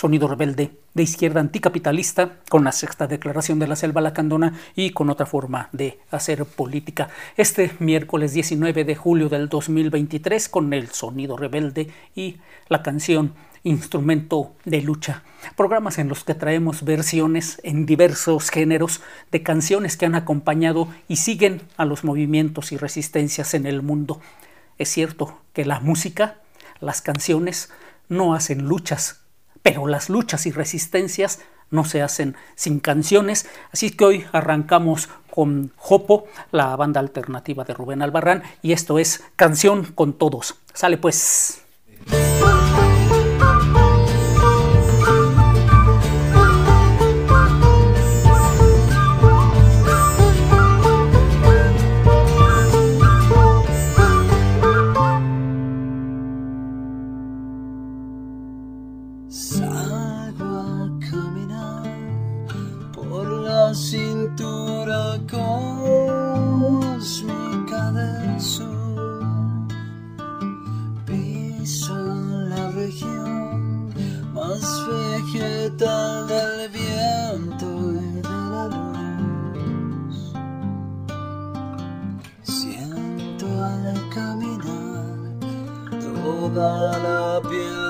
Sonido Rebelde de izquierda anticapitalista, con la sexta declaración de la selva lacandona y con otra forma de hacer política. Este miércoles 19 de julio del 2023 con el Sonido Rebelde y la canción Instrumento de Lucha. Programas en los que traemos versiones en diversos géneros de canciones que han acompañado y siguen a los movimientos y resistencias en el mundo. Es cierto que la música, las canciones, no hacen luchas pero las luchas y resistencias no se hacen sin canciones, así que hoy arrancamos con Jopo, la banda alternativa de Rubén Albarrán, y esto es Canción con Todos. Sale pues. la cintura cósmica del sur, pisa la región más vegetal del viento y de la luz. Siento al caminar toda la piel.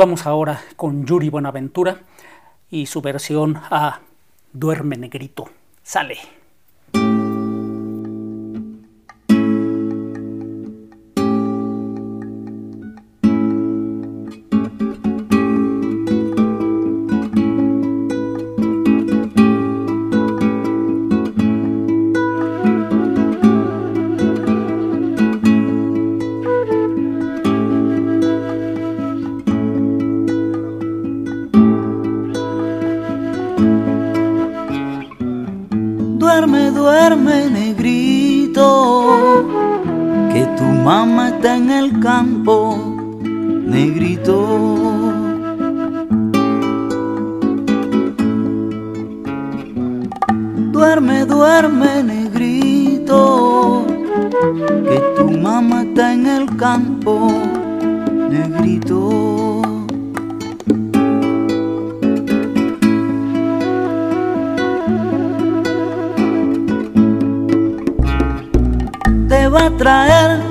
vamos ahora con Yuri Buenaventura y su versión a Duerme Negrito. Sale. campo negrito. Duerme, duerme negrito, que tu mamá está en el campo negrito. Te va a traer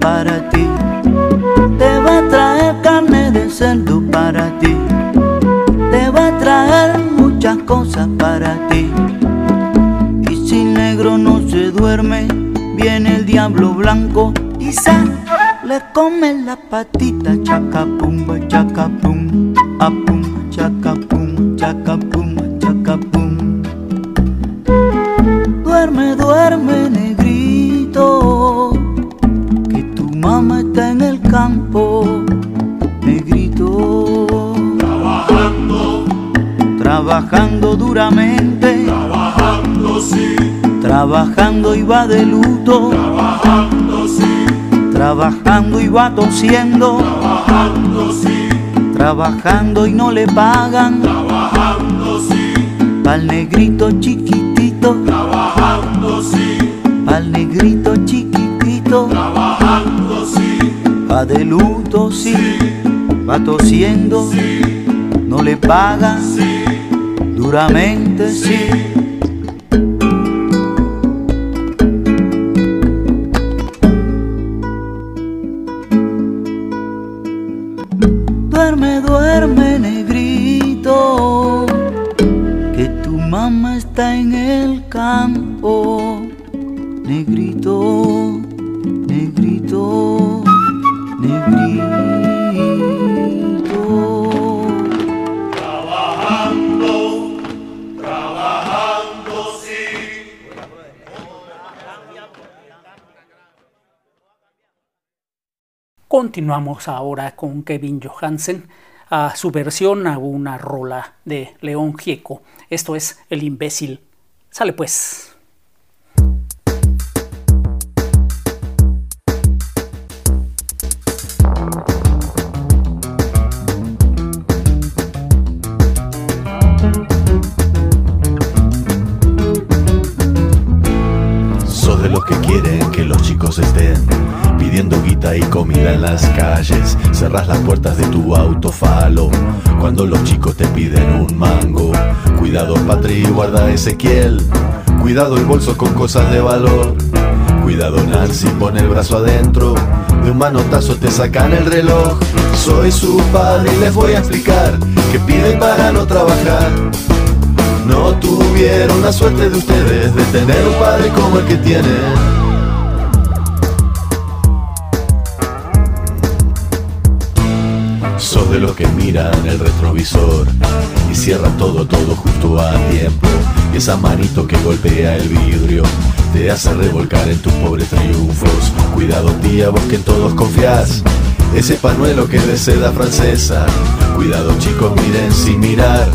para ti. Te va a traer carne de cerdo para ti. Te va a traer muchas cosas para ti. Y si negro no se duerme, viene el diablo blanco y le come la patita chacapumba, chacapum, apum, chacapum, chacapum, chacapum. Duerme, duerme, negrito mamá está en el campo, negrito. Trabajando, trabajando duramente, trabajando sí, trabajando y va de luto, trabajando sí, trabajando y va tosiendo, trabajando sí, trabajando y no le pagan, trabajando sí, pa'l negrito chiquitito, va de luto, sí, va tosiendo, no le paga, duramente, sí. Duerme, duerme, negrito, que tu mamá está en el campo, negrito, negrito. Continuamos ahora con Kevin Johansen a su versión a una rola de León Gieco. Esto es El imbécil. Sale pues. Estén pidiendo guita y comida en las calles. Cerras las puertas de tu autofalo cuando los chicos te piden un mango. Cuidado, Patri, guarda Ezequiel. Cuidado el bolso con cosas de valor. Cuidado, Nancy, pone el brazo adentro. De un manotazo te sacan el reloj. Soy su padre y les voy a explicar que piden para no trabajar. Tuvieron la suerte de ustedes de tener un padre como el que tienen. Sos de los que miran el retrovisor y cierran todo, todo justo a tiempo. Y esa manito que golpea el vidrio te hace revolcar en tus pobres triunfos. Cuidado tía, vos que en todos confías. Ese panuelo que de seda francesa. Cuidado chicos, miren sin mirar.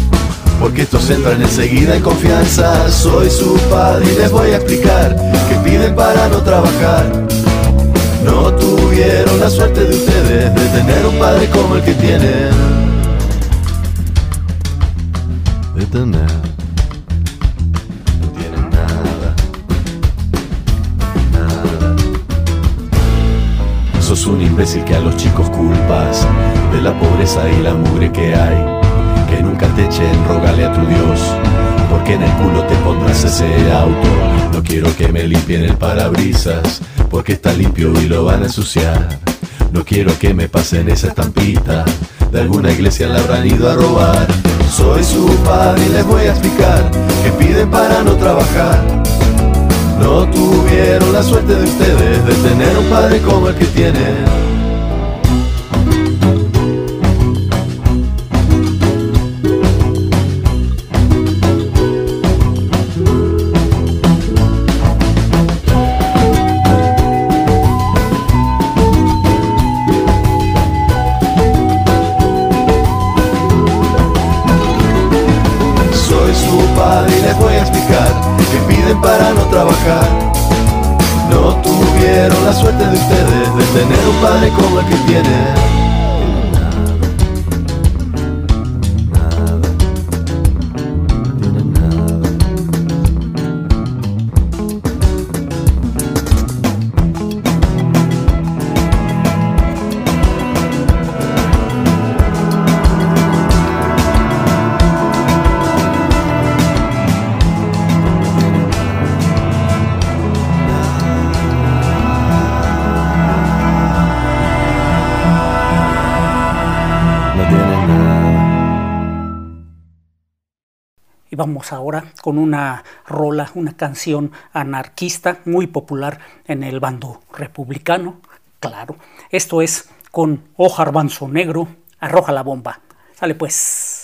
Porque estos entran enseguida en confianza. Soy su padre y les voy a explicar que piden para no trabajar no tuvieron la suerte de ustedes de tener un padre como el que tienen. De tener. No tienen nada. Nada. Sos un imbécil que a los chicos culpas de la pobreza y la mugre que hay. Nunca te echen, rogale a tu Dios porque en el culo te pondrás ese auto. No quiero que me limpien el parabrisas, porque está limpio y lo van a ensuciar. No quiero que me pasen esa estampita, de alguna iglesia la habrán ido a robar. Soy su padre y les voy a explicar que piden para no trabajar. No tuvieron la suerte de ustedes de tener un padre como el que tienen. Vamos ahora con una rola, una canción anarquista muy popular en el bando republicano, claro. Esto es con Ojarbanzo Negro, arroja la bomba. Sale pues.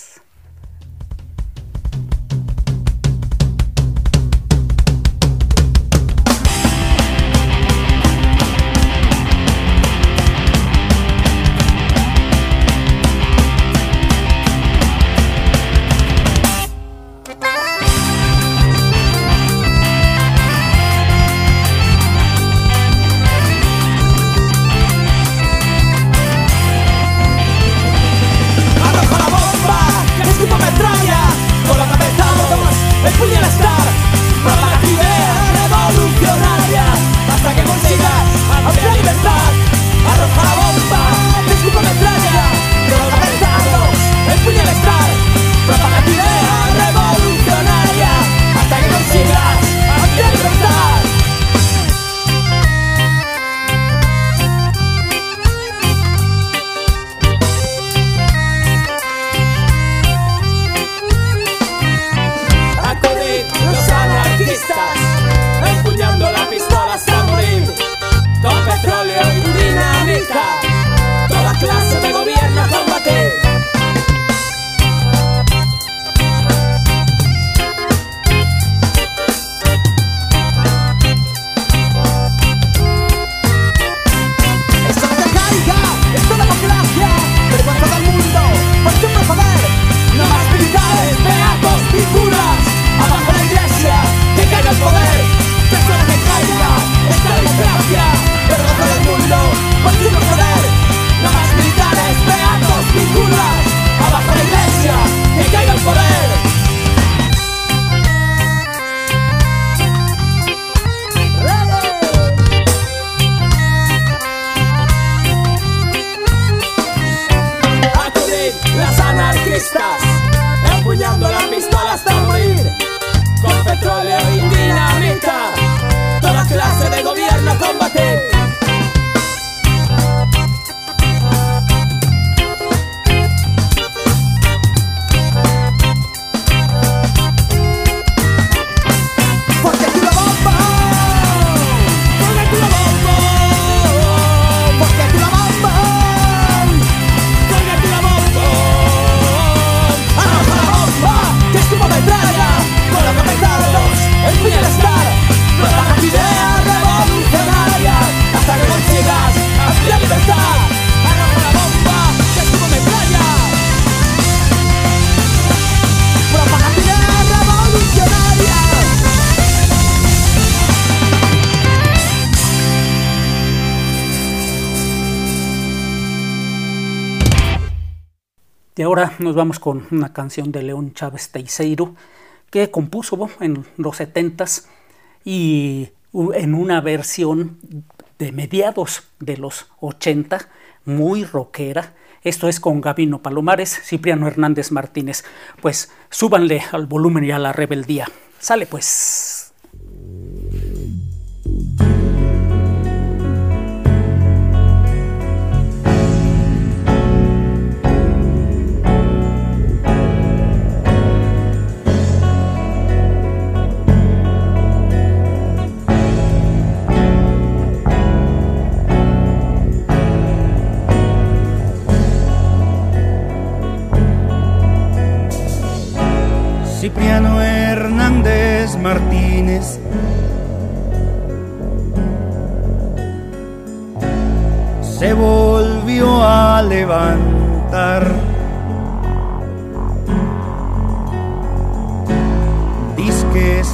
Nos vamos con una canción de León Chávez Teiseiro que compuso en los 70s y en una versión de mediados de los 80, muy rockera. Esto es con Gabino Palomares, Cipriano Hernández Martínez. Pues súbanle al volumen y a la rebeldía. Sale pues.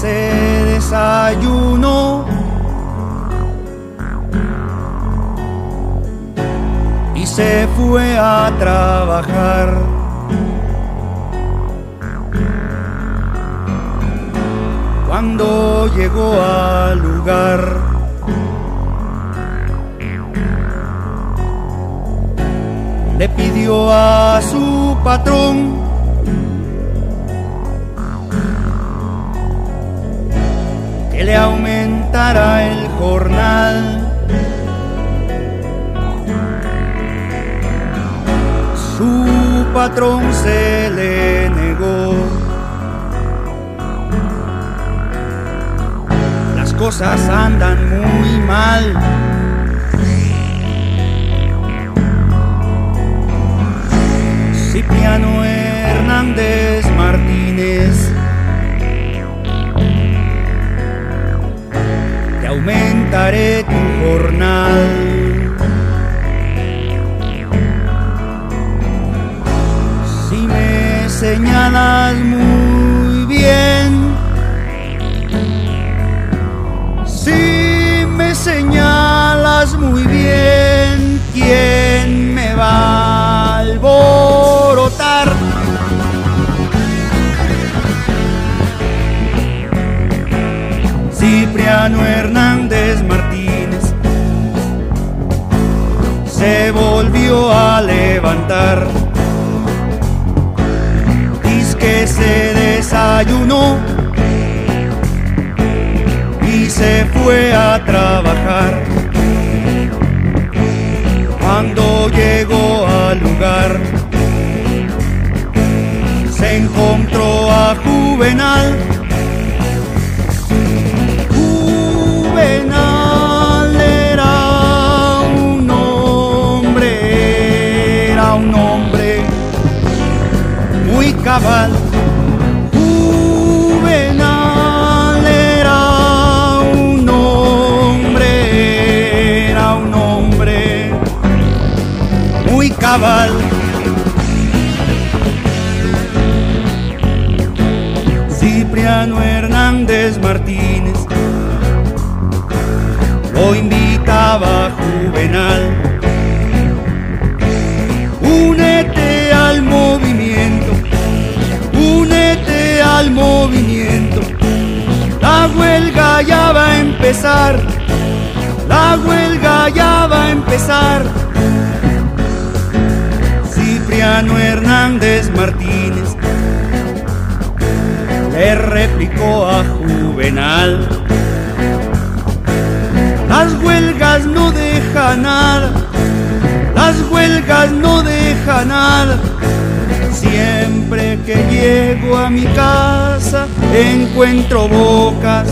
Dice que se desayunó. Y se fue a trabajar. cuando llegó al lugar. Le pidió a su patrón le aumentara el jornal. Su patrón se le negó. cosas andan muy mal. Cipriano Hernández Martínez, aumentaré tu jornal. Si me señalas muy bien, señalas muy bien quién me va a alborotar. Cipriano Hernández se volvió a levantar. Dice que se desayunó se fue a trabajar. Cuando llegó al lugar, se encontró a. Juvenal Cipriano Hernández Martínez lo invitaba Juvenal. Únete al movimiento, únete al movimiento. La huelga ya va a empezar, la huelga ya va a empezar. Hernández Martínez le replicó a Juvenal. Las huelgas no dejan nada, las huelgas no dejan nada. Siempre que llego a mi casa encuentro bocas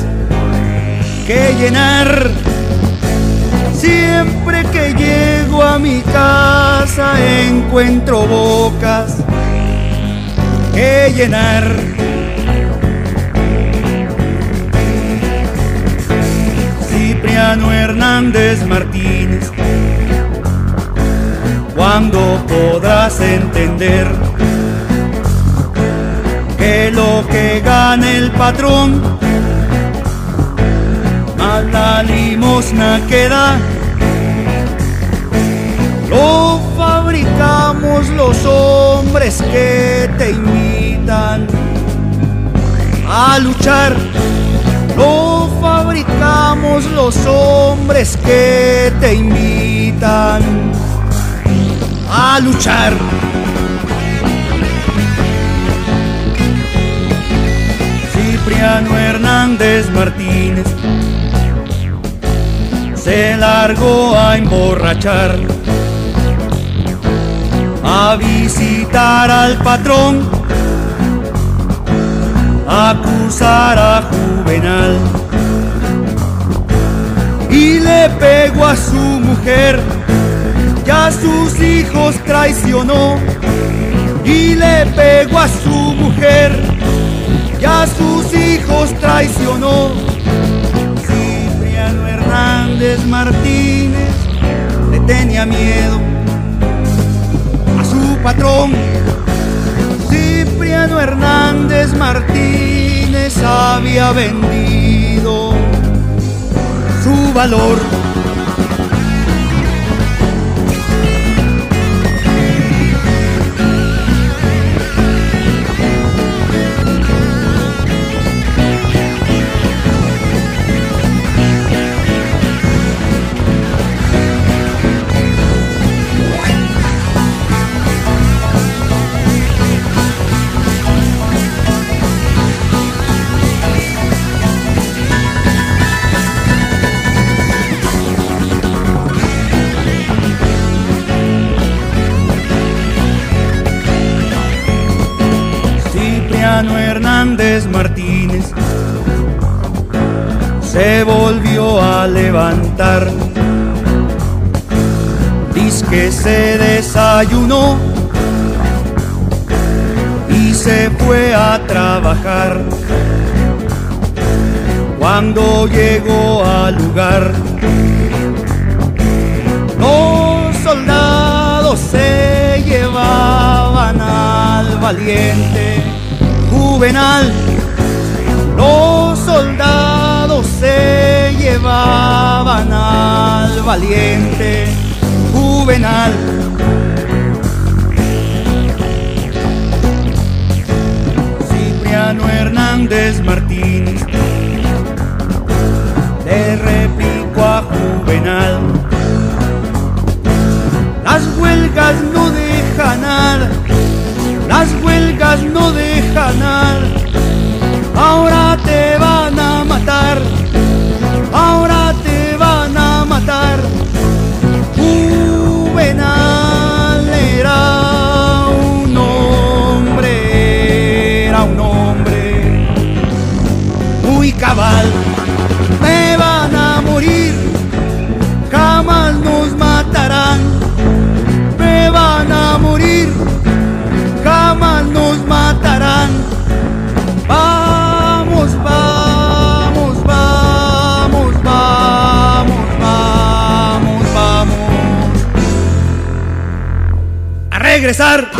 que llenar Siempre que llego a mi casa encuentro bocas que llenar. Cipriano Hernández Martínez, ¿cuándo podrás entender que lo que gana el patrón a la limosna que da lo fabricamos los hombres que te invitan a luchar. Lo fabricamos los hombres que te invitan a luchar. Cipriano Hernández Martínez se largó a emborrachar a visitar al patrón, a acusar a Juvenal. Y le pegó a su mujer, ya a sus hijos traicionó. Y le pegó a su mujer, y a sus hijos traicionó. Cipriano Hernández Martínez le tenía miedo patrón. Cipriano Hernández Martínez había vendido su valor Hernández Martínez se volvió a levantar. Dice que se desayunó y se fue a trabajar. Cuando llegó al lugar, los soldados se llevaban al valiente juvenal, los soldados se llevaban al valiente juvenal. Regresar.